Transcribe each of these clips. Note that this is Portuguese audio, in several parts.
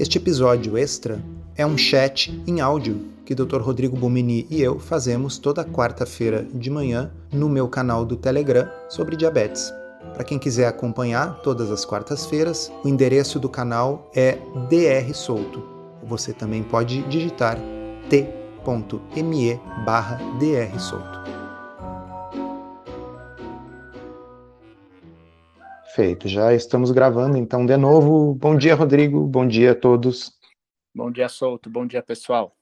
Este episódio extra é um chat em áudio que Dr. Rodrigo Bomini e eu fazemos toda quarta-feira de manhã no meu canal do Telegram sobre diabetes. Para quem quiser acompanhar todas as quartas-feiras, o endereço do canal é DR Solto. Você também pode digitar t.me barra drsolto. Feito, já estamos gravando, então, de novo. Bom dia, Rodrigo. Bom dia a todos. Bom dia, Solto. Bom dia, pessoal.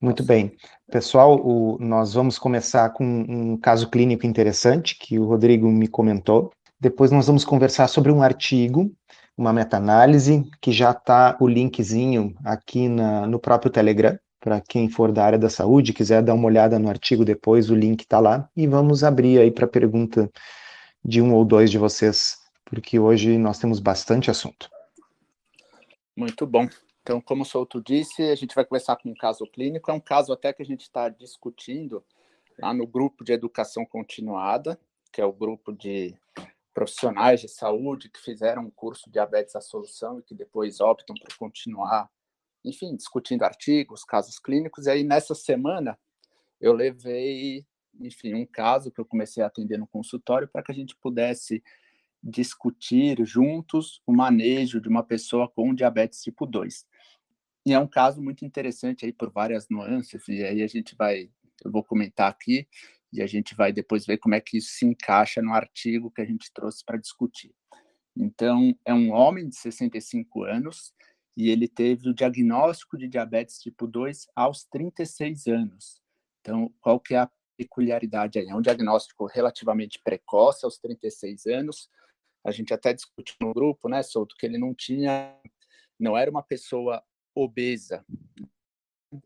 Muito bem. Pessoal, o, nós vamos começar com um caso clínico interessante que o Rodrigo me comentou. Depois nós vamos conversar sobre um artigo, uma meta-análise, que já está o linkzinho aqui na, no próprio Telegram. Para quem for da área da saúde, quiser dar uma olhada no artigo depois, o link está lá. E vamos abrir aí para pergunta de um ou dois de vocês, porque hoje nós temos bastante assunto. Muito bom. Então, como o Souto disse, a gente vai começar com um caso clínico. É um caso até que a gente está discutindo lá no grupo de educação continuada, que é o grupo de profissionais de saúde que fizeram um curso diabetes à solução e que depois optam por continuar, enfim, discutindo artigos, casos clínicos. E aí, nessa semana, eu levei enfim, um caso que eu comecei a atender no consultório para que a gente pudesse discutir juntos o manejo de uma pessoa com diabetes tipo 2. E é um caso muito interessante aí por várias nuances, e aí a gente vai, eu vou comentar aqui, e a gente vai depois ver como é que isso se encaixa no artigo que a gente trouxe para discutir. Então, é um homem de 65 anos, e ele teve o diagnóstico de diabetes tipo 2 aos 36 anos. Então, qual que é a peculiaridade aí. É um diagnóstico relativamente precoce, aos 36 anos. A gente até discutiu no grupo, né, Souto, que ele não tinha, não era uma pessoa obesa.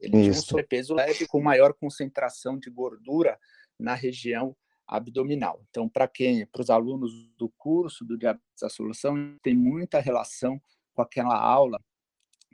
Ele Isso. tinha um sobrepeso leve com maior concentração de gordura na região abdominal. Então, para quem, para os alunos do curso do Diabetes à Solução, tem muita relação com aquela aula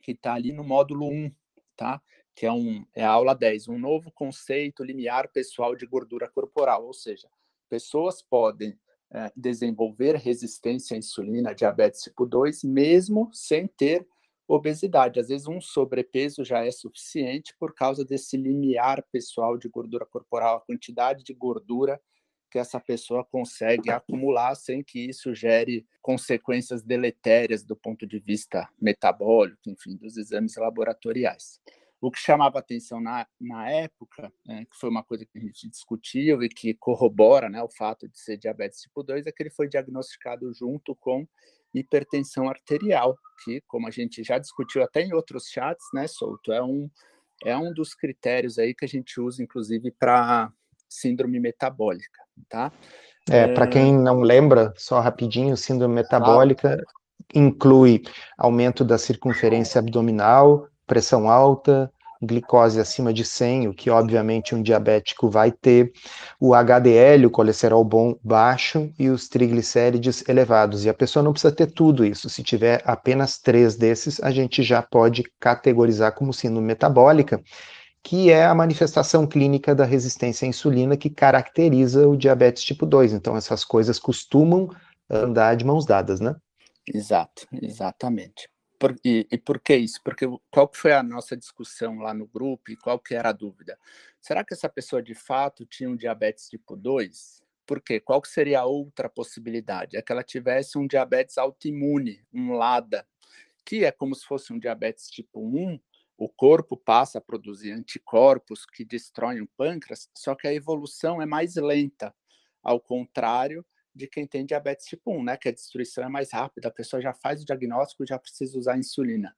que está ali no módulo 1, tá? Que é, um, é a aula 10, um novo conceito limiar pessoal de gordura corporal, ou seja, pessoas podem é, desenvolver resistência à insulina, diabetes tipo 2, mesmo sem ter obesidade. Às vezes, um sobrepeso já é suficiente por causa desse limiar pessoal de gordura corporal, a quantidade de gordura que essa pessoa consegue acumular sem que isso gere consequências deletérias do ponto de vista metabólico, enfim, dos exames laboratoriais. O que chamava atenção na, na época, né, que foi uma coisa que a gente discutiu e que corrobora né, o fato de ser diabetes tipo 2, é que ele foi diagnosticado junto com hipertensão arterial, que, como a gente já discutiu até em outros chats, né, Souto, é um, é um dos critérios aí que a gente usa, inclusive, para síndrome metabólica, tá? É, é... para quem não lembra, só rapidinho, síndrome metabólica inclui aumento da circunferência abdominal, pressão alta, glicose acima de 100, o que obviamente um diabético vai ter, o HDL, o colesterol bom baixo e os triglicérides elevados. E a pessoa não precisa ter tudo isso. Se tiver apenas três desses, a gente já pode categorizar como síndrome metabólica, que é a manifestação clínica da resistência à insulina que caracteriza o diabetes tipo 2. Então essas coisas costumam andar de mãos dadas, né? Exato, exatamente. Por, e, e, por que isso? Porque qual foi a nossa discussão lá no grupo e qual que era a dúvida? Será que essa pessoa de fato tinha um diabetes tipo 2? Por quê? Qual que seria a outra possibilidade? É que ela tivesse um diabetes autoimune, um LADA, que é como se fosse um diabetes tipo 1, o corpo passa a produzir anticorpos que destroem o pâncreas, só que a evolução é mais lenta, ao contrário de quem tem diabetes tipo 1, né? Que a destruição é mais rápida, a pessoa já faz o diagnóstico e já precisa usar insulina.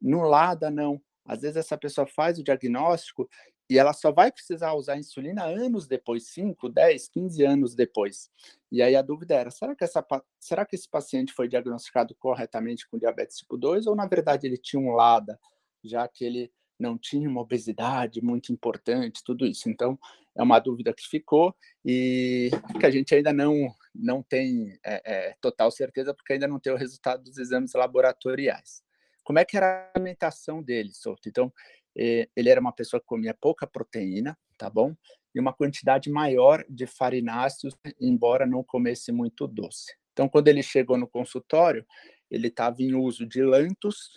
No LADA, não. Às vezes essa pessoa faz o diagnóstico e ela só vai precisar usar insulina anos depois, 5, 10, 15 anos depois. E aí a dúvida era, será que, essa, será que esse paciente foi diagnosticado corretamente com diabetes tipo 2 ou na verdade ele tinha um LADA, já que ele não tinha uma obesidade muito importante, tudo isso. Então, é uma dúvida que ficou e que a gente ainda não, não tem é, é, total certeza, porque ainda não tem o resultado dos exames laboratoriais. Como é que era a alimentação dele, Souto? Então, é, ele era uma pessoa que comia pouca proteína, tá bom? E uma quantidade maior de farináceos, embora não comesse muito doce. Então, quando ele chegou no consultório, ele estava em uso de Lantus,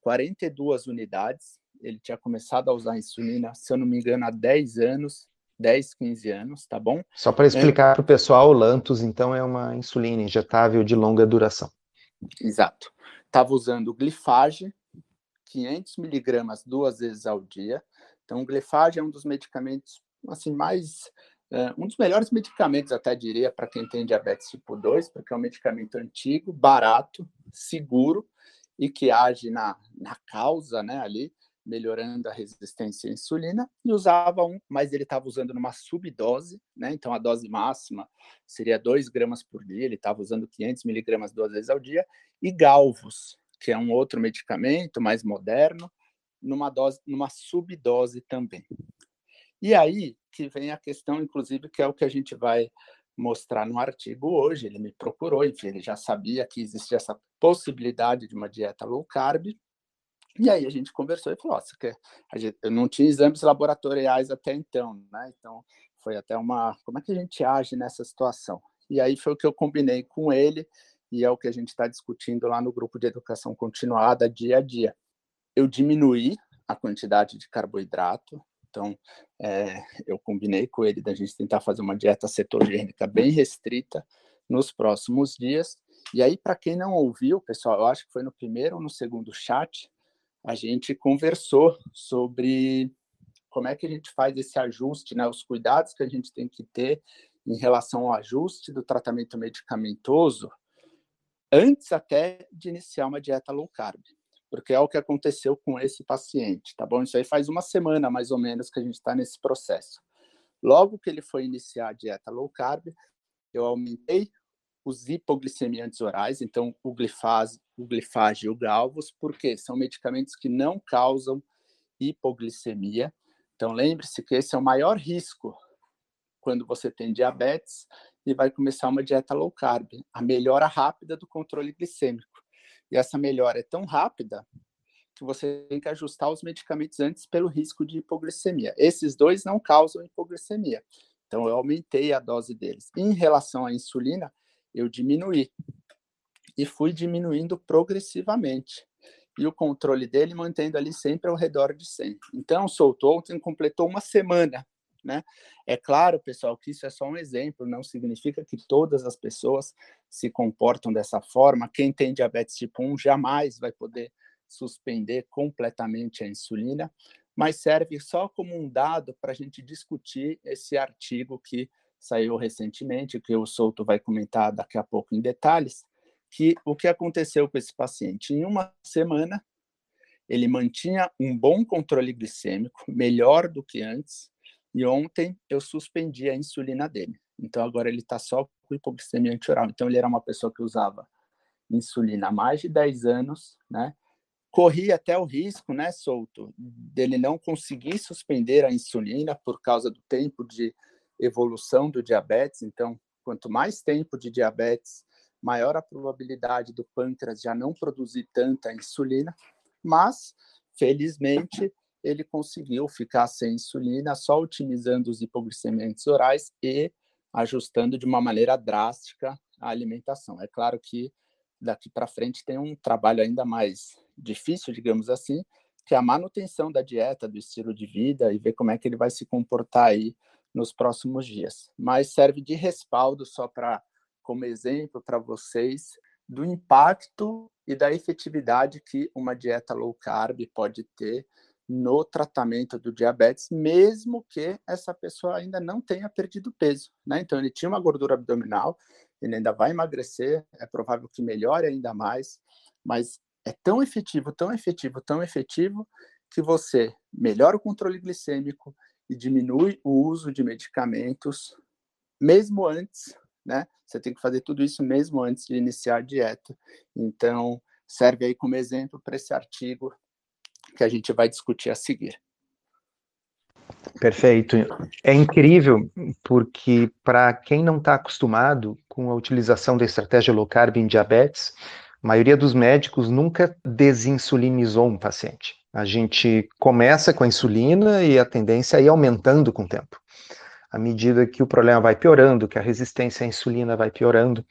42 unidades. Ele tinha começado a usar insulina, se eu não me engano, há 10 anos, 10, 15 anos, tá bom? Só para explicar é... para o pessoal, o Lantus, então, é uma insulina injetável de longa duração. Exato. Estava usando o glifage, 500 miligramas duas vezes ao dia. Então, o glifage é um dos medicamentos assim mais é, um dos melhores medicamentos, até diria, para quem tem diabetes tipo 2, porque é um medicamento antigo, barato, seguro e que age na, na causa, né, ali, melhorando a resistência à insulina, e usava um, mas ele estava usando numa subdose, né, então a dose máxima seria 2 gramas por dia, ele estava usando 500 miligramas duas vezes ao dia, e Galvus, que é um outro medicamento mais moderno, numa dose, numa subdose também. E aí que vem a questão, inclusive, que é o que a gente vai mostrar no artigo hoje. Ele me procurou, enfim, ele já sabia que existia essa possibilidade de uma dieta low carb. E aí a gente conversou e falou: Nossa, eu não tinha exames laboratoriais até então, né? Então foi até uma. Como é que a gente age nessa situação? E aí foi o que eu combinei com ele e é o que a gente está discutindo lá no grupo de educação continuada dia a dia. Eu diminuí a quantidade de carboidrato, então, é, eu combinei com ele da gente tentar fazer uma dieta cetogênica bem restrita nos próximos dias. E aí, para quem não ouviu, pessoal, eu acho que foi no primeiro ou no segundo chat, a gente conversou sobre como é que a gente faz esse ajuste, né, os cuidados que a gente tem que ter em relação ao ajuste do tratamento medicamentoso antes até de iniciar uma dieta low carb porque é o que aconteceu com esse paciente, tá bom? Isso aí faz uma semana, mais ou menos, que a gente está nesse processo. Logo que ele foi iniciar a dieta low carb, eu aumentei os hipoglicemiantes orais, então o glifase, o glifage e o galvos, porque são medicamentos que não causam hipoglicemia. Então lembre-se que esse é o maior risco quando você tem diabetes e vai começar uma dieta low carb, a melhora rápida do controle glicêmico. E essa melhora é tão rápida que você tem que ajustar os medicamentos antes pelo risco de hipoglicemia. Esses dois não causam hipoglicemia. Então, eu aumentei a dose deles. Em relação à insulina, eu diminuí. E fui diminuindo progressivamente. E o controle dele mantendo ali sempre ao redor de 100. Então, soltou ontem, completou uma semana né? É claro, pessoal, que isso é só um exemplo, não significa que todas as pessoas se comportam dessa forma. Quem tem diabetes tipo 1 jamais vai poder suspender completamente a insulina, mas serve só como um dado para a gente discutir esse artigo que saiu recentemente, que o Souto vai comentar daqui a pouco em detalhes, que o que aconteceu com esse paciente? Em uma semana, ele mantinha um bom controle glicêmico, melhor do que antes, e ontem eu suspendi a insulina dele. Então agora ele está só com hipoglicemia antioral. Então ele era uma pessoa que usava insulina há mais de 10 anos, né? Corria até o risco, né, solto, dele não conseguir suspender a insulina por causa do tempo de evolução do diabetes. Então, quanto mais tempo de diabetes, maior a probabilidade do pâncreas já não produzir tanta insulina. Mas, felizmente, ele conseguiu ficar sem insulina só otimizando os hipoglicemiantes orais e ajustando de uma maneira drástica a alimentação. É claro que daqui para frente tem um trabalho ainda mais difícil, digamos assim, que é a manutenção da dieta, do estilo de vida e ver como é que ele vai se comportar aí nos próximos dias. Mas serve de respaldo só para como exemplo para vocês do impacto e da efetividade que uma dieta low carb pode ter no tratamento do diabetes, mesmo que essa pessoa ainda não tenha perdido peso, né? Então ele tinha uma gordura abdominal, ele ainda vai emagrecer, é provável que melhore ainda mais, mas é tão efetivo, tão efetivo, tão efetivo que você melhora o controle glicêmico e diminui o uso de medicamentos mesmo antes, né? Você tem que fazer tudo isso mesmo antes de iniciar a dieta. Então, serve aí como exemplo para esse artigo que a gente vai discutir a seguir. Perfeito. É incrível porque para quem não está acostumado com a utilização da estratégia low carb em diabetes, a maioria dos médicos nunca desinsulinizou um paciente. A gente começa com a insulina e a tendência é ir aumentando com o tempo. À medida que o problema vai piorando, que a resistência à insulina vai piorando,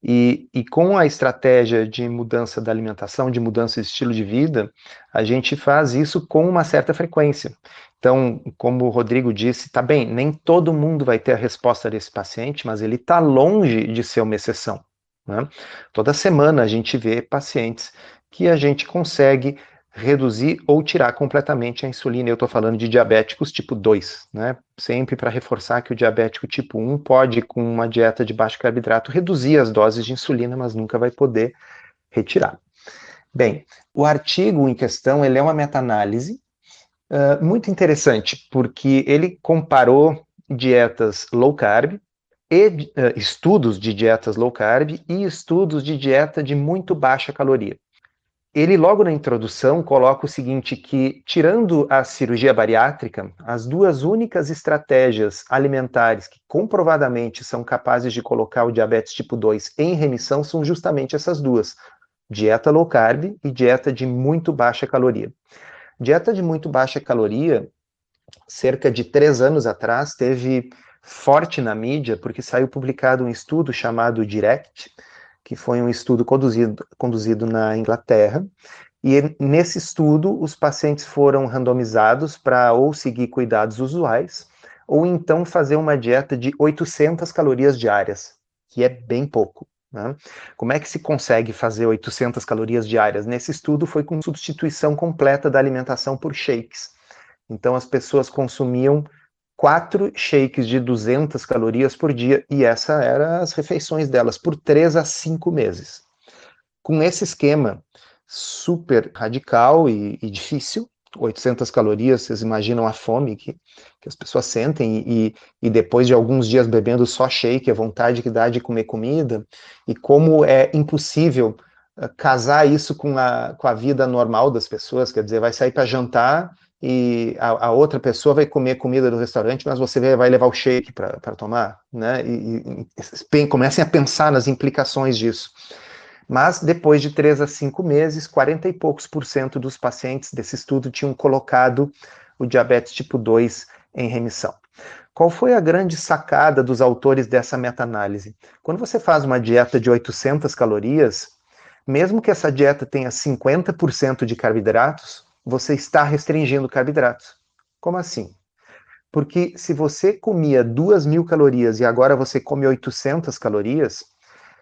E, e, com a estratégia de mudança da alimentação, de mudança de estilo de vida, a gente faz isso com uma certa frequência. Então, como o Rodrigo disse, tá bem, nem todo mundo vai ter a resposta desse paciente, mas ele está longe de ser uma exceção. Né? Toda semana a gente vê pacientes que a gente consegue reduzir ou tirar completamente a insulina. Eu estou falando de diabéticos tipo 2, né? Sempre para reforçar que o diabético tipo 1 pode, com uma dieta de baixo carboidrato, reduzir as doses de insulina, mas nunca vai poder retirar. Bem, o artigo em questão ele é uma meta-análise uh, muito interessante, porque ele comparou dietas low carb, e, uh, estudos de dietas low carb e estudos de dieta de muito baixa caloria ele logo na introdução coloca o seguinte que tirando a cirurgia bariátrica, as duas únicas estratégias alimentares que comprovadamente são capazes de colocar o diabetes tipo 2 em remissão são justamente essas duas: dieta low carb e dieta de muito baixa caloria. Dieta de muito baixa caloria, cerca de três anos atrás, teve forte na mídia porque saiu publicado um estudo chamado Direct, que foi um estudo conduzido, conduzido na Inglaterra, e nesse estudo os pacientes foram randomizados para ou seguir cuidados usuais, ou então fazer uma dieta de 800 calorias diárias, que é bem pouco. Né? Como é que se consegue fazer 800 calorias diárias? Nesse estudo foi com substituição completa da alimentação por shakes. Então as pessoas consumiam quatro shakes de 200 calorias por dia, e essa era as refeições delas, por três a cinco meses. Com esse esquema super radical e, e difícil, 800 calorias, vocês imaginam a fome que, que as pessoas sentem, e, e depois de alguns dias bebendo só shake, a vontade que dá de comer comida, e como é impossível uh, casar isso com a, com a vida normal das pessoas, quer dizer, vai sair para jantar e a, a, outra pessoa vai comer comida do restaurante, mas você vai levar o shake para tomar, né? E, e, comecem a pensar nas implicações disso. Mas depois de três a cinco meses, 40 e poucos por cento dos pacientes desse estudo tinham colocado o diabetes tipo 2 em remissão. Qual foi a grande sacada dos autores dessa meta-análise? Quando você faz uma dieta de 800 calorias, mesmo que essa dieta tenha 50% de carboidratos, você está restringindo carboidratos. Como assim? Porque se você comia 2 mil calorias e agora você come 800 calorias,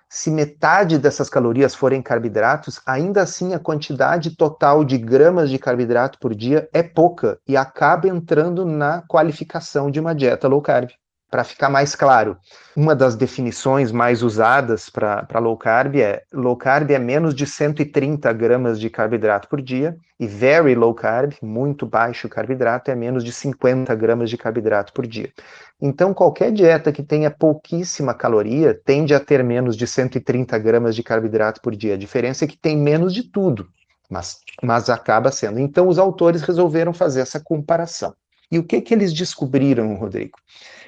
se metade dessas calorias forem carboidratos, ainda assim a quantidade total de gramas de carboidrato por dia é pouca e acaba entrando na qualificação de uma dieta low carb. Para ficar mais claro, uma das definições mais usadas para low carb é low carb é menos de 130 gramas de carboidrato por dia e very low carb, muito baixo carboidrato, é menos de 50 gramas de carboidrato por dia. Então, qualquer dieta que tenha pouquíssima caloria tende a ter menos de 130 gramas de carboidrato por dia. A diferença é que tem menos de tudo, mas, mas acaba sendo. Então, os autores resolveram fazer essa comparação. E o que, que eles descobriram, Rodrigo?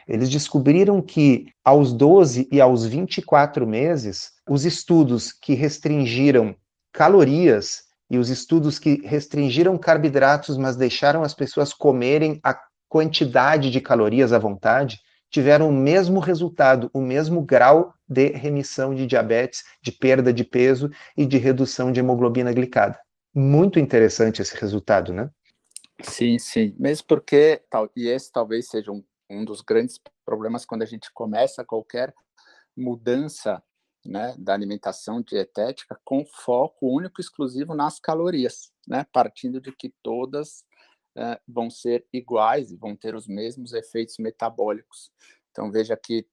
Eles descobriram que aos 12 e aos 24 meses, os estudos que restringiram calorias e os estudos que restringiram carboidratos, mas deixaram as pessoas comerem a quantidade de calorias à vontade, tiveram o mesmo resultado, o mesmo grau de remissão de diabetes, de perda de peso e de redução de hemoglobina glicada. Muito interessante esse resultado, né? Sim, sim. Mesmo porque, e esse talvez seja um, um dos grandes problemas quando a gente começa qualquer mudança né, da alimentação dietética com foco único e exclusivo nas calorias, né, partindo de que todas uh, vão ser iguais e vão ter os mesmos efeitos metabólicos. Então, veja que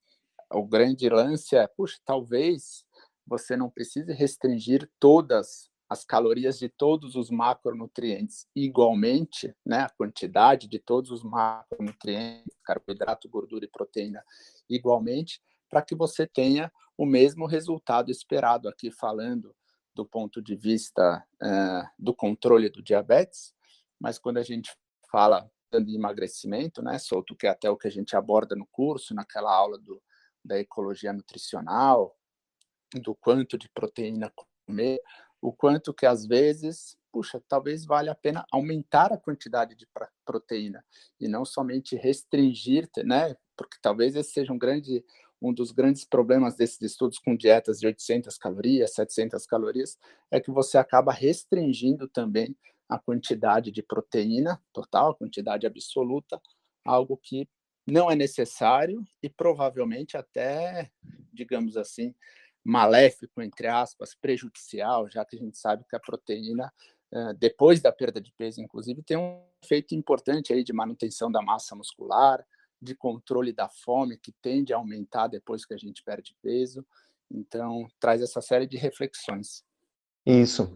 o grande lance é, puxa, talvez você não precise restringir todas as calorias de todos os macronutrientes igualmente, né, a quantidade de todos os macronutrientes, carboidrato, gordura e proteína igualmente, para que você tenha o mesmo resultado esperado. Aqui falando do ponto de vista uh, do controle do diabetes, mas quando a gente fala de emagrecimento, né, solto que é até o que a gente aborda no curso, naquela aula do, da ecologia nutricional, do quanto de proteína comer, o quanto que às vezes, puxa, talvez valha a pena aumentar a quantidade de proteína e não somente restringir, né? Porque talvez esse seja um grande um dos grandes problemas desses estudos com dietas de 800 calorias, 700 calorias, é que você acaba restringindo também a quantidade de proteína total, a quantidade absoluta, algo que não é necessário e provavelmente até, digamos assim, maléfico, entre aspas, prejudicial, já que a gente sabe que a proteína, eh, depois da perda de peso, inclusive, tem um efeito importante aí de manutenção da massa muscular, de controle da fome, que tende a aumentar depois que a gente perde peso. Então, traz essa série de reflexões. Isso.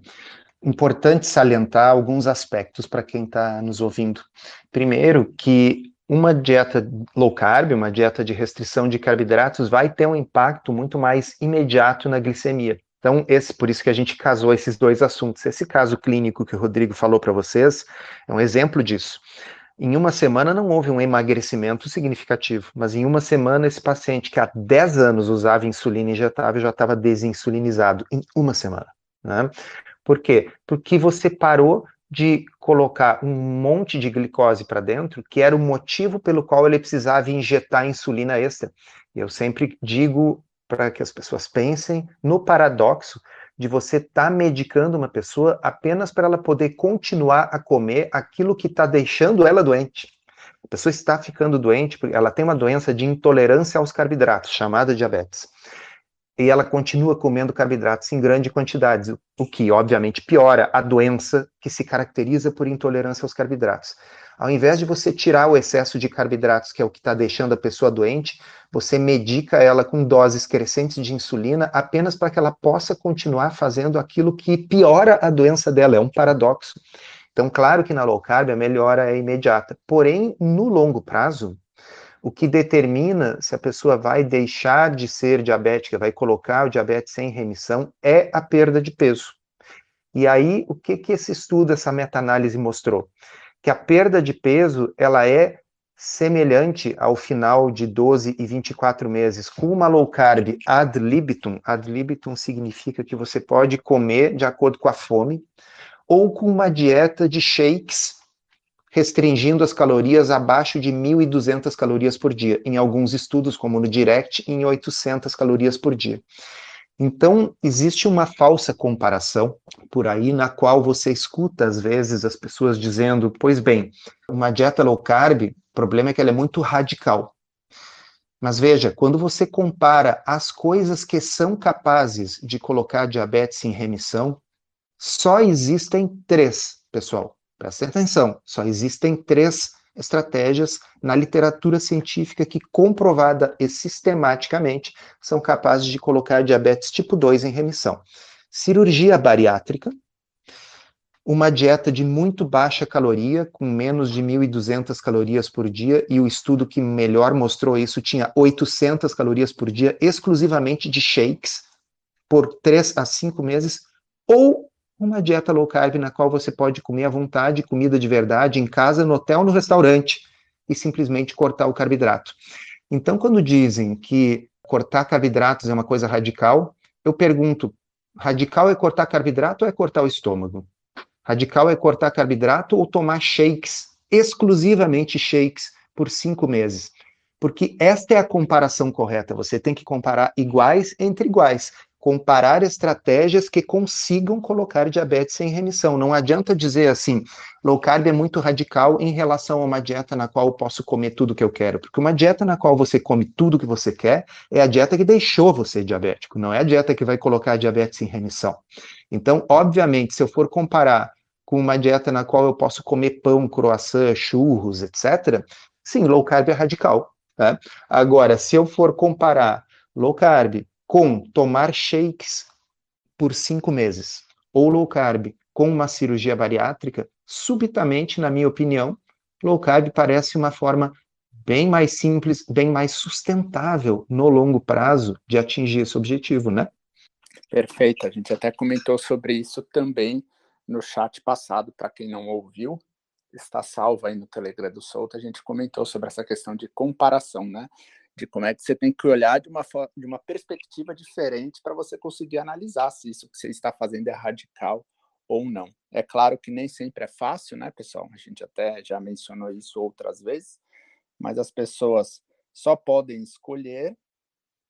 Importante salientar alguns aspectos para quem está nos ouvindo. Primeiro, que uma dieta low carb, uma dieta de restrição de carboidratos, vai ter um impacto muito mais imediato na glicemia. Então, esse, por isso que a gente casou esses dois assuntos. Esse caso clínico que o Rodrigo falou para vocês é um exemplo disso. Em uma semana não houve um emagrecimento significativo, mas em uma semana esse paciente que há 10 anos usava insulina injetável já estava desinsulinizado em uma semana. Né? Por quê? Porque você parou de colocar um monte de glicose para dentro, que era o motivo pelo qual ele precisava injetar insulina extra. Eu sempre digo para que as pessoas pensem no paradoxo de você estar tá medicando uma pessoa apenas para ela poder continuar a comer aquilo que está deixando ela doente. A pessoa está ficando doente porque ela tem uma doença de intolerância aos carboidratos, chamada diabetes e ela continua comendo carboidratos em grande quantidade, o que obviamente piora a doença que se caracteriza por intolerância aos carboidratos. Ao invés de você tirar o excesso de carboidratos, que é o que está deixando a pessoa doente, você medica ela com doses crescentes de insulina apenas para que ela possa continuar fazendo aquilo que piora a doença dela. É um paradoxo. Então, claro que na low carb a melhora é imediata. Porém, no longo prazo, o que determina se a pessoa vai deixar de ser diabética, vai colocar o diabetes em remissão, é a perda de peso. E aí, o que, que esse estudo, essa meta-análise mostrou? Que a perda de peso, ela é semelhante ao final de 12 e 24 meses com uma low carb ad libitum. Ad libitum significa que você pode comer de acordo com a fome, ou com uma dieta de shakes restringindo as calorias abaixo de 1.200 calorias por dia, em alguns estudos, como no Direct, em 800 calorias por dia. Então, existe uma falsa comparação por aí, na qual você escuta, às vezes, as pessoas dizendo: pois bem, uma dieta low carb, o problema é que ela é muito radical. Mas veja, quando você compara as coisas que são capazes de colocar diabetes em remissão, só existem três, pessoal. Presta atenção, só existem três estratégias na literatura científica que, comprovada e sistematicamente, são capazes de colocar diabetes tipo 2 em remissão. Cirurgia bariátrica, uma dieta de muito baixa caloria, com menos de 1.200 calorias por dia, e o estudo que melhor mostrou isso tinha 800 calorias por dia, exclusivamente de shakes, por 3 a 5 meses, ou uma dieta low carb na qual você pode comer à vontade, comida de verdade, em casa, no hotel, no restaurante, e simplesmente cortar o carboidrato. Então, quando dizem que cortar carboidratos é uma coisa radical, eu pergunto: radical é cortar carboidrato ou é cortar o estômago? Radical é cortar carboidrato ou tomar shakes, exclusivamente shakes, por cinco meses? Porque esta é a comparação correta. Você tem que comparar iguais entre iguais comparar estratégias que consigam colocar diabetes em remissão. Não adianta dizer assim, low carb é muito radical em relação a uma dieta na qual eu posso comer tudo que eu quero, porque uma dieta na qual você come tudo que você quer é a dieta que deixou você diabético, não é a dieta que vai colocar diabetes em remissão. Então, obviamente, se eu for comparar com uma dieta na qual eu posso comer pão, croissant, churros, etc., sim, low carb é radical. Né? Agora, se eu for comparar low carb com tomar shakes por cinco meses ou low carb com uma cirurgia bariátrica, subitamente, na minha opinião, low carb parece uma forma bem mais simples, bem mais sustentável no longo prazo de atingir esse objetivo, né? Perfeito, a gente até comentou sobre isso também no chat passado, para quem não ouviu, está salvo aí no Telegram do Solto, a gente comentou sobre essa questão de comparação, né? De como é que você tem que olhar de uma, de uma perspectiva diferente para você conseguir analisar se isso que você está fazendo é radical ou não. É claro que nem sempre é fácil, né, pessoal? A gente até já mencionou isso outras vezes, mas as pessoas só podem escolher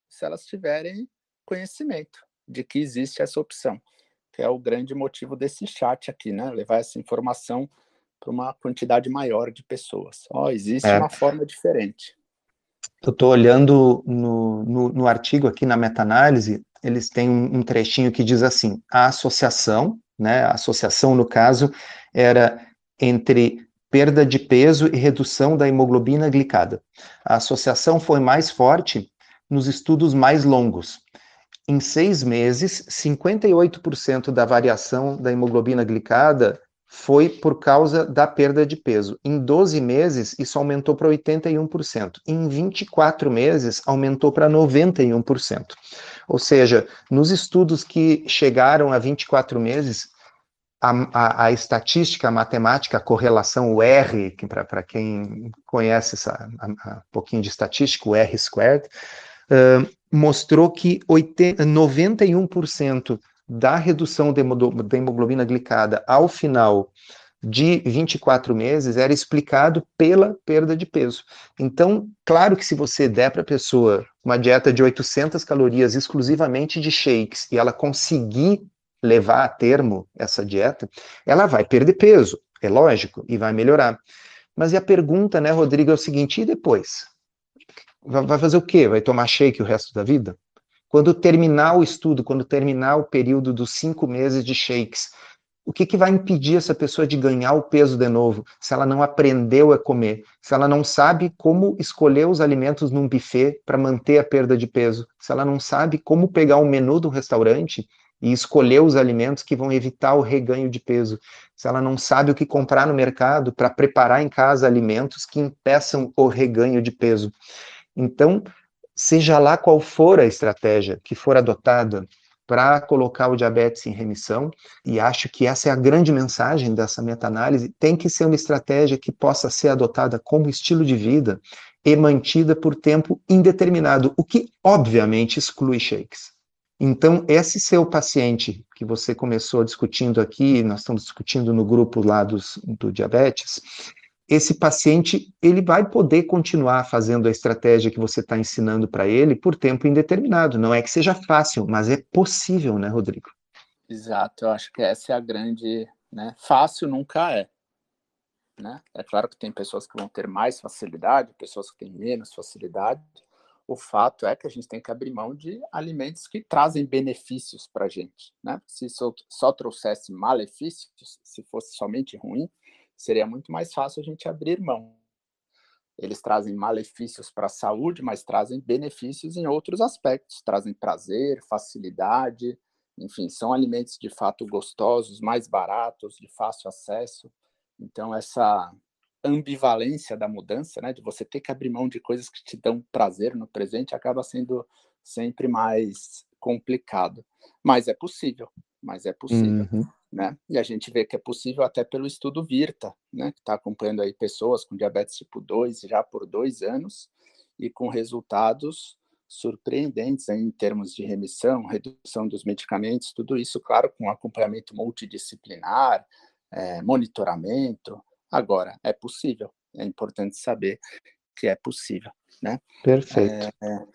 se elas tiverem conhecimento de que existe essa opção, que é o grande motivo desse chat aqui, né? Levar essa informação para uma quantidade maior de pessoas. Ó, oh, existe é. uma forma diferente. Eu estou olhando no, no, no, artigo aqui na meta-análise, eles têm um, um, trechinho que diz assim: a associação, né? A associação, no caso, era entre perda de peso e redução da hemoglobina glicada. A associação foi mais forte nos estudos mais longos. Em seis meses, 58% da variação da hemoglobina glicada foi por causa da perda de peso. Em 12 meses, isso aumentou para 81%. Em 24 meses, aumentou para 91%. Ou seja, nos estudos que chegaram a 24 meses, a, a, a, estatística, a matemática, a correlação, o R, que para quem conhece essa, a, um pouquinho de estatística, o R squared, uh, mostrou que 80, 91% da redução da hemoglobina glicada ao final de 24 meses era explicado pela perda de peso. Então, claro que se você der para a pessoa uma dieta de 800 calorias exclusivamente de shakes e ela conseguir levar a termo essa dieta, ela vai perder peso, é lógico, e vai melhorar. Mas e a pergunta, né, Rodrigo, é o seguinte: e depois? Vai fazer o quê? Vai tomar shake o resto da vida? Quando terminar o estudo, quando terminar o período dos cinco meses de shakes, o que, que vai impedir essa pessoa de ganhar o peso de novo, se ela não aprendeu a comer, se ela não sabe como escolher os alimentos num buffet para manter a perda de peso, se ela não sabe como pegar o menu do restaurante e escolher os alimentos que vão evitar o reganho de peso. Se ela não sabe o que comprar no mercado para preparar em casa alimentos que impeçam o reganho de peso. Então, seja lá qual for a estratégia que for adotada para colocar o diabetes em remissão, e acho que essa é a grande mensagem dessa meta-análise, tem que ser uma estratégia que possa ser adotada como estilo de vida e mantida por tempo indeterminado, o que obviamente exclui shakes. Então, esse seu paciente que você começou discutindo aqui, nós estamos discutindo no grupo lá dos, do diabetes, esse paciente ele vai poder continuar fazendo a estratégia que você está ensinando para ele por tempo indeterminado. Não é que seja fácil, mas é possível, né, Rodrigo? Exato, eu acho que essa é a grande. Né? Fácil nunca é. Né? É claro que tem pessoas que vão ter mais facilidade, pessoas que têm menos facilidade, o fato é que a gente tem que abrir mão de alimentos que trazem benefícios para a gente. Né? Se só, só trouxesse malefícios, se fosse somente ruim, seria muito mais fácil a gente abrir mão. Eles trazem malefícios para a saúde, mas trazem benefícios em outros aspectos. Trazem prazer, facilidade, enfim, são alimentos de fato gostosos, mais baratos, de fácil acesso. Então, essa ambivalência da mudança, né, de você ter que abrir mão de coisas que te dão prazer no presente, acaba sendo sempre mais complicado. Mas é possível, mas é possível. Uhum. Né? E a gente vê que é possível até pelo estudo Virta, né, que está acompanhando aí pessoas com diabetes tipo 2 já por dois anos e com resultados surpreendentes em termos de remissão, redução dos medicamentos, tudo isso, claro, com acompanhamento multidisciplinar, é, monitoramento, Agora, é possível. É importante saber que é possível, né? Perfeito. É,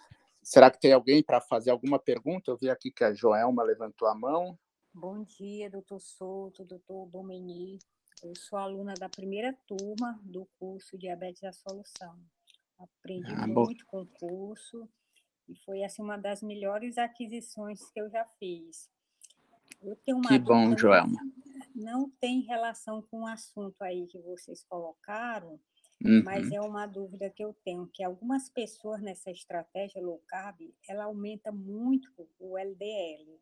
será que tem alguém para fazer alguma pergunta? Eu vi aqui que a Joelma levantou a mão. Bom dia, doutor Souto, doutor Domeni. Eu sou aluna da primeira turma do curso Diabetes à Solução. Aprendi ah, muito com o curso e foi assim, uma das melhores aquisições que eu já fiz. Eu tenho uma que bom, Joelma não tem relação com o assunto aí que vocês colocaram, uhum. mas é uma dúvida que eu tenho, que algumas pessoas nessa estratégia low carb, ela aumenta muito o LDL,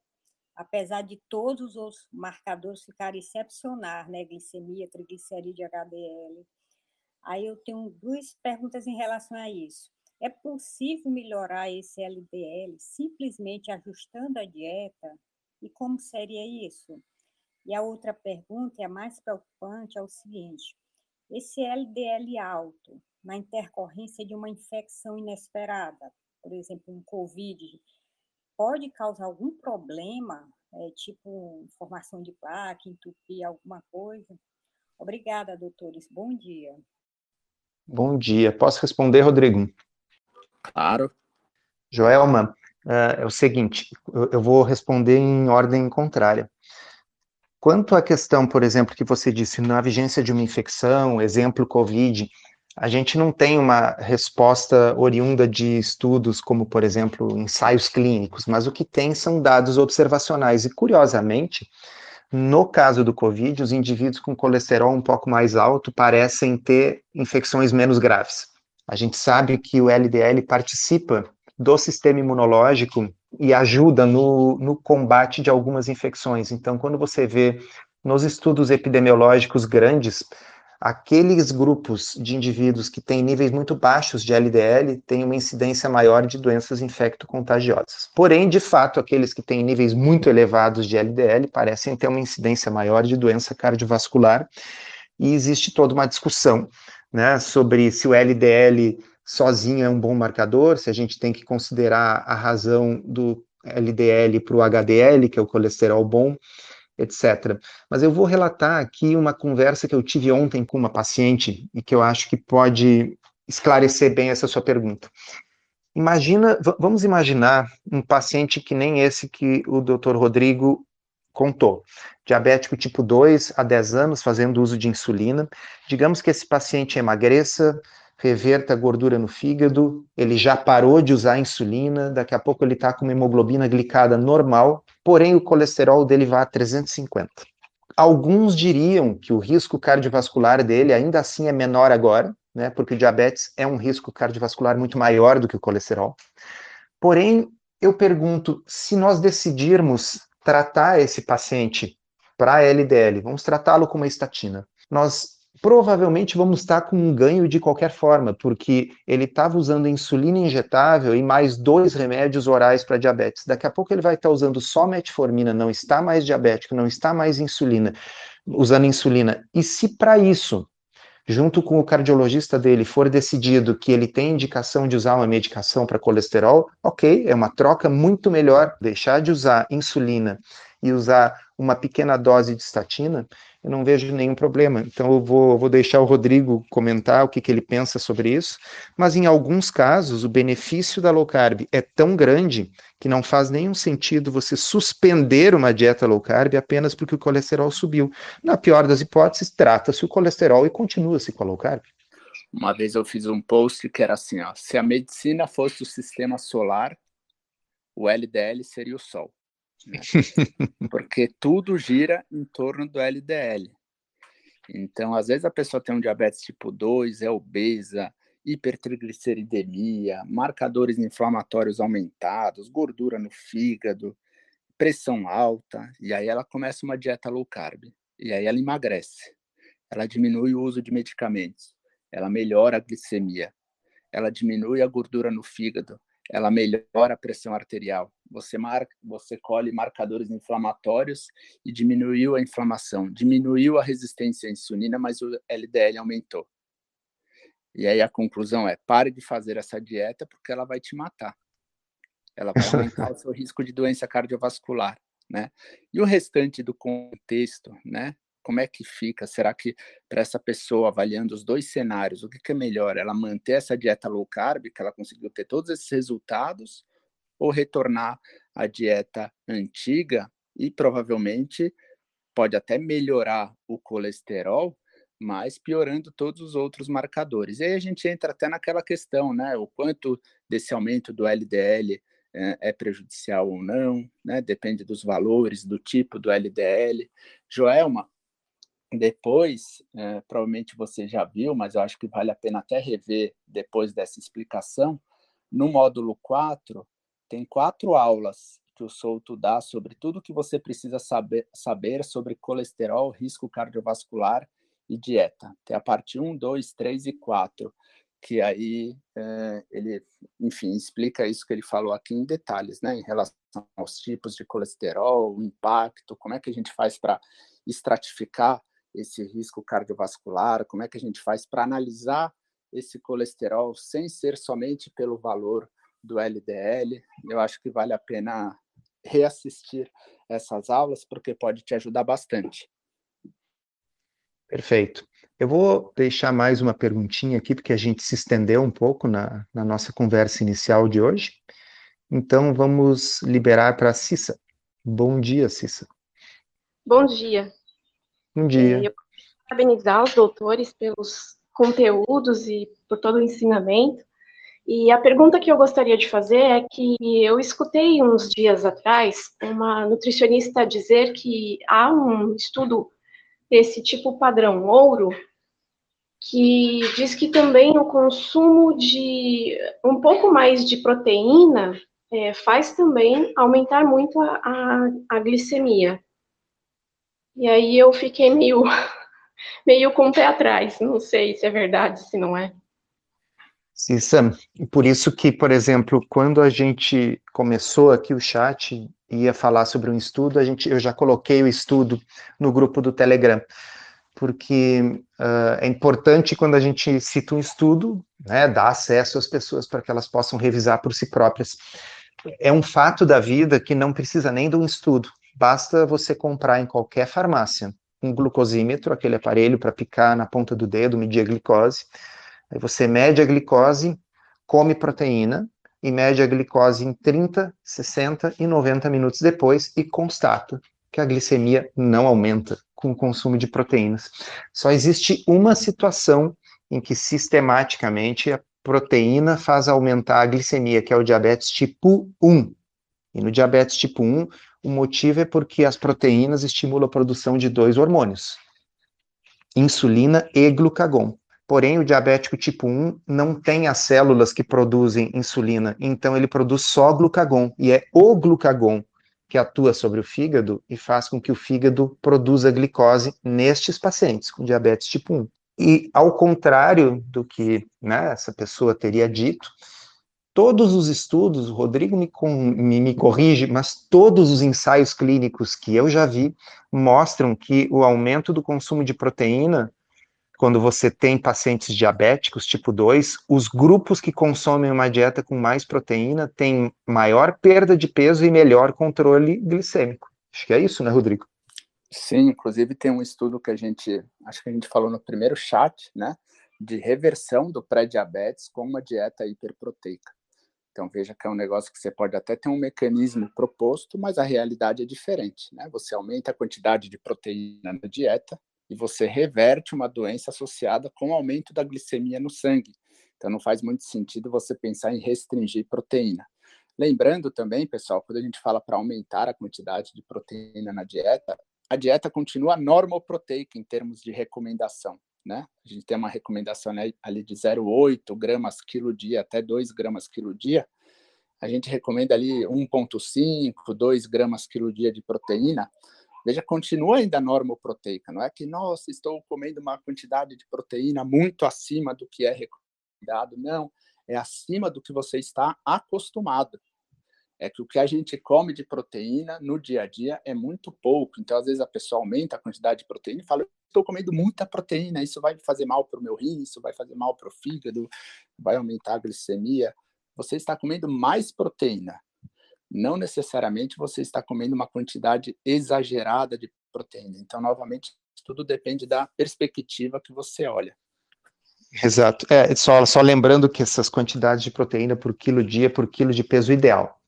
apesar de todos os marcadores ficarem excepcionais, né, glicemia, triglicerídeo, HDL. Aí eu tenho duas perguntas em relação a isso. É possível melhorar esse LDL simplesmente ajustando a dieta? E como seria isso? E a outra pergunta, e a mais preocupante, é o seguinte: esse LDL alto, na intercorrência de uma infecção inesperada, por exemplo, um COVID, pode causar algum problema, é, tipo formação de placa, entupir alguma coisa? Obrigada, doutores. Bom dia. Bom dia. Posso responder, Rodrigo? Claro. Joelma, uh, é o seguinte: eu vou responder em ordem contrária. Quanto à questão, por exemplo, que você disse, na vigência de uma infecção, exemplo Covid, a gente não tem uma resposta oriunda de estudos como, por exemplo, ensaios clínicos, mas o que tem são dados observacionais. E, curiosamente, no caso do Covid, os indivíduos com colesterol um pouco mais alto parecem ter infecções menos graves. A gente sabe que o LDL participa do sistema imunológico e ajuda no, no combate de algumas infecções. Então, quando você vê nos estudos epidemiológicos grandes, aqueles grupos de indivíduos que têm níveis muito baixos de LDL têm uma incidência maior de doenças infecto-contagiosas. Porém, de fato, aqueles que têm níveis muito elevados de LDL parecem ter uma incidência maior de doença cardiovascular, e existe toda uma discussão né, sobre se o LDL sozinho é um bom marcador, se a gente tem que considerar a razão do LDL para o HDL, que é o colesterol bom, etc. Mas eu vou relatar aqui uma conversa que eu tive ontem com uma paciente e que eu acho que pode esclarecer bem essa sua pergunta. Imagina, vamos imaginar um paciente que nem esse que o Dr. Rodrigo contou. Diabético tipo 2, há 10 anos, fazendo uso de insulina. Digamos que esse paciente emagreça, reverta a gordura no fígado, ele já parou de usar insulina, daqui a pouco ele está com uma hemoglobina glicada normal, porém o colesterol dele vai a 350. Alguns diriam que o risco cardiovascular dele ainda assim é menor agora, né, porque o diabetes é um risco cardiovascular muito maior do que o colesterol. Porém, eu pergunto, se nós decidirmos tratar esse paciente para LDL, vamos tratá-lo com uma estatina, nós provavelmente vamos estar com um ganho de qualquer forma, porque ele estava usando insulina injetável e mais dois remédios orais para diabetes. Daqui a pouco ele vai estar usando só metformina, não está mais diabético, não está mais insulina, usando insulina. E se para isso, junto com o cardiologista dele, for decidido que ele tem indicação de usar uma medicação para colesterol, ok, é uma troca muito melhor deixar de usar insulina e usar uma pequena dose de estatina eu não vejo nenhum problema. Então, eu vou, vou deixar o Rodrigo comentar o que, que ele pensa sobre isso, mas em alguns casos, o benefício da low carb é tão grande que não faz nenhum sentido você suspender uma dieta low carb apenas porque o colesterol subiu. Na pior das hipóteses, trata-se o colesterol e continua-se com a low carb. Uma vez eu fiz um post que era assim, ó, se a medicina fosse o sistema solar, o LDL seria o Sol. Né? Porque tudo gira em torno do LDL. Então, às vezes a pessoa tem um diabetes tipo 2, é obesa, hipertrigliceridemia, marcadores inflamatórios aumentados, gordura no fígado, pressão alta, e aí ela começa uma dieta low carb. E aí ela emagrece. Ela diminui o uso de medicamentos. Ela melhora a glicemia. Ela diminui a gordura no fígado ela melhora a pressão arterial. Você marca, você colhe marcadores inflamatórios e diminuiu a inflamação, diminuiu a resistência à insulina, mas o LDL aumentou. E aí a conclusão é: pare de fazer essa dieta porque ela vai te matar. Ela vai aumentar o seu risco de doença cardiovascular, né? E o restante do contexto, né? Como é que fica? Será que para essa pessoa, avaliando os dois cenários, o que, que, é melhor? Ela manter essa dieta low carb, que ela conseguiu ter todos esses resultados, ou retornar à dieta antiga e provavelmente pode até melhorar o colesterol, mas piorando todos os outros marcadores. E aí a gente entra até naquela questão, né? O quanto desse aumento do LDL é, é prejudicial ou não, né? Depende dos valores, do tipo do LDL. Joelma, depois, é, provavelmente você já viu, mas eu acho que vale a pena até rever depois dessa explicação. No módulo 4, tem quatro aulas que o Souto dá sobre tudo que você precisa saber, saber sobre colesterol, risco cardiovascular e dieta. Tem a parte 1, 2, 3 e 4, que aí é, ele, enfim, explica isso que ele falou aqui em detalhes, né, em relação aos tipos de colesterol, o impacto, como é que a gente faz para estratificar esse risco cardiovascular, como é que a gente faz para analisar esse colesterol sem ser somente pelo valor do LDL. Eu acho que vale a pena reassistir essas aulas, porque pode te ajudar bastante. Perfeito. Eu vou deixar mais uma perguntinha aqui, porque a gente se estendeu um pouco na, na nossa conversa inicial de hoje. Então vamos liberar para a Cissa. Bom dia, Cissa. Bom dia. Bom dia. É, eu parabenizar os doutores pelos conteúdos e por todo o ensinamento. E a pergunta que eu gostaria de fazer é que eu escutei uns dias atrás uma nutricionista dizer que há um estudo desse tipo padrão ouro que diz que também o consumo de um pouco mais de proteína é, faz também aumentar muito a, a, a, glicemia. E aí eu fiquei meio, meio com o pé atrás, não sei se é verdade, se não é. Sim, Sam, por isso que, por exemplo, quando a gente começou aqui o chat, ia falar sobre um estudo, a gente, eu já coloquei o estudo no grupo do Telegram, porque uh, é importante quando a gente cita um estudo, né, dar acesso às pessoas para que elas possam revisar por si próprias. É um fato da vida que não precisa nem de um estudo, basta você comprar em qualquer farmácia um glucosímetro, aquele aparelho para picar na ponta do dedo, medir a glicose, Aí você mede a glicose, come proteína e mede a glicose em 30, 60 e 90 minutos depois e constata que a glicemia não aumenta com o consumo de proteínas. Só existe uma situação em que sistematicamente a proteína faz aumentar a glicemia, que é o diabetes tipo 1. E no diabetes tipo 1, o motivo é porque as proteínas estimulam a produção de dois hormônios, insulina e glucagon. Porém, o diabético tipo 1 não tem as células que produzem insulina, então ele produz só glucagon, e é o glucagon que atua sobre o fígado e faz com que o fígado produza glicose nestes pacientes com diabetes tipo 1. E ao contrário do que né, essa pessoa teria dito, todos os estudos, o Rodrigo me, me, me, corrige, mas todos os ensaios clínicos que eu já vi mostram que o aumento do consumo de proteína quando você tem pacientes diabéticos tipo 2, os grupos que consomem uma dieta com mais proteína têm maior perda de peso e melhor controle glicêmico. Acho que é isso, né, Rodrigo? Sim, inclusive tem um estudo que a gente, acho que a gente falou no primeiro chat, né, de reversão do pré-diabetes com uma dieta hiperproteica. Então veja que é um negócio que você pode até ter um mecanismo proposto, mas a realidade é diferente, né? Você aumenta a quantidade de proteína na dieta, e você reverte uma doença associada com o aumento da glicemia no sangue. Então não faz muito sentido você pensar em restringir proteína. Lembrando também, pessoal, quando a gente fala para aumentar a quantidade de proteína na dieta, a dieta continua normoproteica em termos de recomendação, né? A gente tem uma recomendação né, ali de 0,8 gramas quilo dia até 2 gramas quilo dia. A gente recomenda ali 1,5, 2 gramas quilo dia de proteína. Veja, continua ainda normoproteica, não é que, nossa, estou comendo uma quantidade de proteína muito acima do que é recomendado, não, é acima do que você está acostumado. É que o que a gente come de proteína no dia a dia é muito pouco, então às vezes a pessoa aumenta a quantidade de proteína e fala, estou comendo muita proteína, isso vai fazer mal para o meu rim, isso vai fazer mal para o fígado, vai aumentar a glicemia. Você está comendo mais proteína, não necessariamente você está comendo uma quantidade exagerada de proteína. Então, novamente, tudo depende da perspectiva que você olha. Exato. É, só, só lembrando que essas quantidades de proteína por quilo dia por quilo de peso ideal.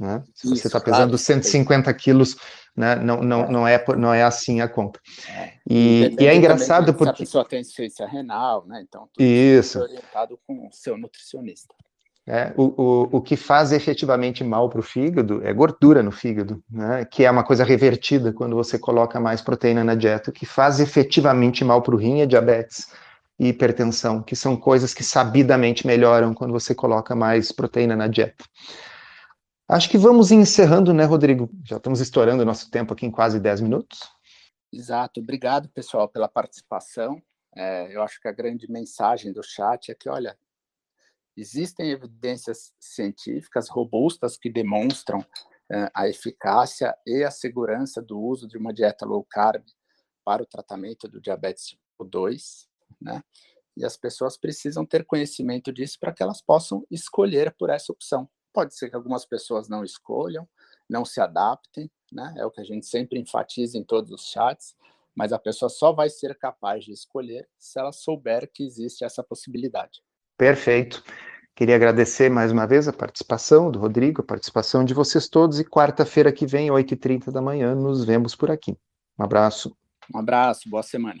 Né? Se Isso, você está pesando claro, 150 quilos, né, não, não, é. Não, é, não é assim a conta. É. E, e, é engraçado porque... A pessoa tem insuficiência renal, né? Então, tudo Isso. é orientado com o seu nutricionista. É, o, o, o que faz efetivamente mal para o fígado é gordura no fígado, né, que é uma coisa revertida quando você coloca mais proteína na dieta. O que faz efetivamente mal para o rim é diabetes e hipertensão, que são coisas que sabidamente melhoram quando você coloca mais proteína na dieta. Acho que vamos encerrando, né, Rodrigo? Já estamos estourando o nosso tempo aqui em quase 10 minutos. Exato. Obrigado, pessoal, pela participação. É, eu acho que a grande mensagem do chat é que, olha, Existem evidências científicas robustas que demonstram uh, a eficácia e a segurança do uso de uma dieta low carb para o tratamento do diabetes tipo 2, né? E as pessoas precisam ter conhecimento disso para que elas possam escolher por essa opção. Pode ser que algumas pessoas não escolham, não se adaptem, né? É o que a gente sempre enfatiza em todos os chats, mas a pessoa só vai ser capaz de escolher se ela souber que existe essa possibilidade. Perfeito. Queria agradecer mais uma vez a participação do Rodrigo, a participação de vocês todos, e quarta-feira que vem, 8h30 da manhã, nos vemos por aqui. Um abraço. Um abraço, boa semana.